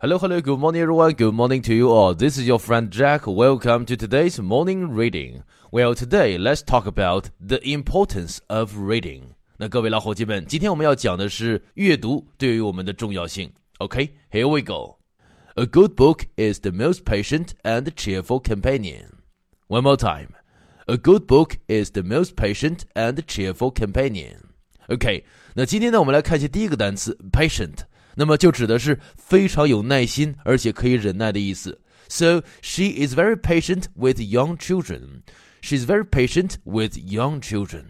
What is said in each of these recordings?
Hello, hello, good morning, everyone. Good morning to you all. This is your friend Jack. Welcome to today's morning reading. Well, today let's talk about the importance of reading. 那各位老伙计们，今天我们要讲的是阅读对于我们的重要性。Okay, here we go. A good book is the most patient and cheerful companion. One more time. A good book is the most patient and cheerful companion. OK，那今天呢，我们来看一下第一个单词 patient。 那么就指的是非常有耐心，而且可以忍耐的意思。So she is very patient with young children. She is very patient with young children.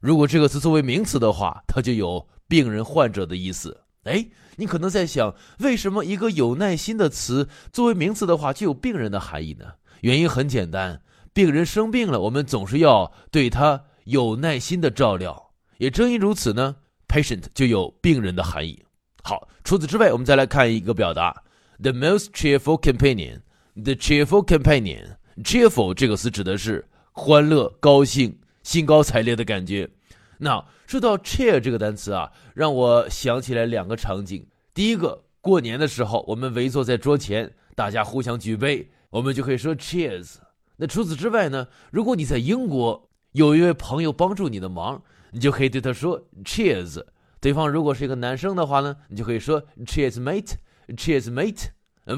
如果这个词作为名词的话，它就有病人、患者的意思。哎，你可能在想，为什么一个有耐心的词作为名词的话就有病人的含义呢？原因很简单，病人生病了，我们总是要对他有耐心的照料。也正因如此呢，patient 就有病人的含义。好，除此之外，我们再来看一个表达：the most cheerful companion。the cheerful companion，cheerful 这个词指的是欢乐、高兴、兴高采烈的感觉。那说到 cheer 这个单词啊，让我想起来两个场景。第一个，过年的时候，我们围坐在桌前，大家互相举杯，我们就可以说 cheers。那除此之外呢，如果你在英国有一位朋友帮助你的忙，你就可以对他说 cheers。对方如果是一个男生的话呢，你就可以说 Cheers, mate. Cheers, mate.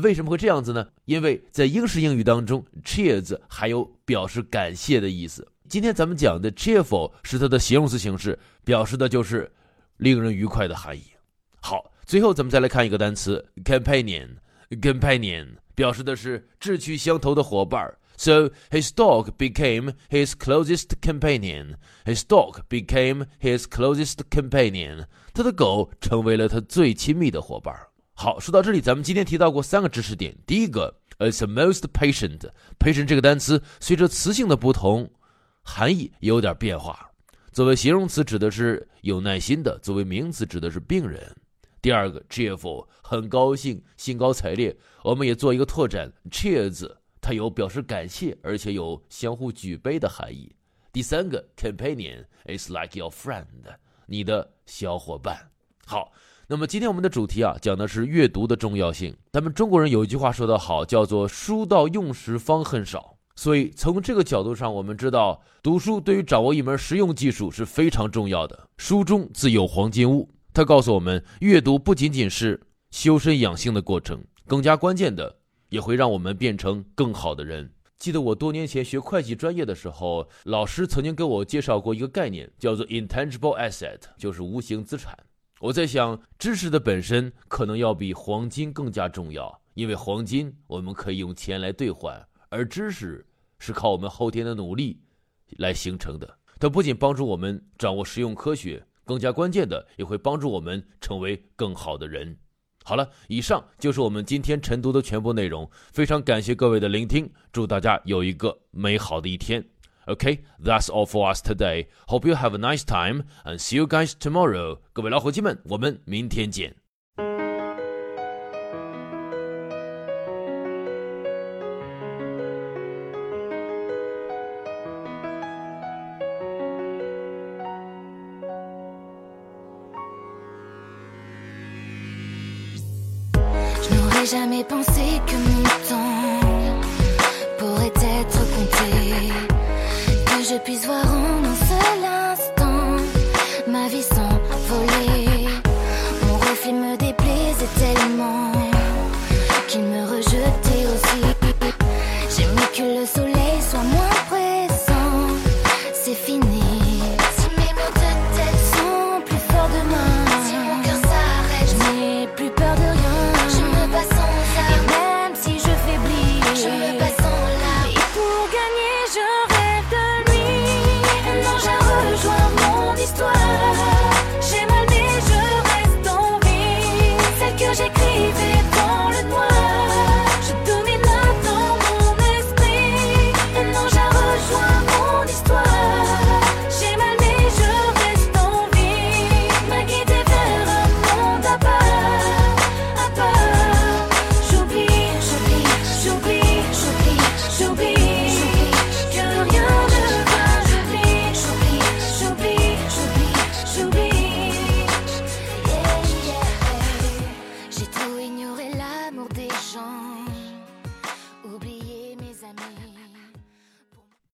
为什么会这样子呢？因为在英式英语当中，Cheers 还有表示感谢的意思。今天咱们讲的 cheerful 是它的形容词形式，表示的就是令人愉快的含义。好，最后咱们再来看一个单词 companion. Companion 表示的是志趣相投的伙伴。So his dog became his closest companion. His dog became his closest companion. 他的狗成为了他最亲密的伙伴。好，说到这里，咱们今天提到过三个知识点。第一个，is the most patient。patient 这个单词随着词性的不同，含义有点变化。作为形容词，指的是有耐心的；作为名词，指的是病人。第二个，cheerful，很高兴，兴高采烈。我们也做一个拓展，cheers。它有表示感谢，而且有相互举杯的含义。第三个，companion is like your friend，你的小伙伴。好，那么今天我们的主题啊，讲的是阅读的重要性。咱们中国人有一句话说得好，叫做“书到用时方恨少”。所以从这个角度上，我们知道读书对于掌握一门实用技术是非常重要的。书中自有黄金屋，它告诉我们，阅读不仅仅是修身养性的过程，更加关键的。也会让我们变成更好的人。记得我多年前学会计专业的时候，老师曾经给我介绍过一个概念，叫做 intangible asset，就是无形资产。我在想，知识的本身可能要比黄金更加重要，因为黄金我们可以用钱来兑换，而知识是靠我们后天的努力来形成的。它不仅帮助我们掌握实用科学，更加关键的也会帮助我们成为更好的人。好了，以上就是我们今天晨读的全部内容。非常感谢各位的聆听，祝大家有一个美好的一天。OK，that's all for us today. Hope you have a nice time and see you guys tomorrow. 各位老伙计们，我们明天见。Jamais pensé que mon temps pourrait être compté. Que je puisse voir en un seul instant ma vie s'envoler. Mon reflet me déplaisait tellement qu'il me rejetait.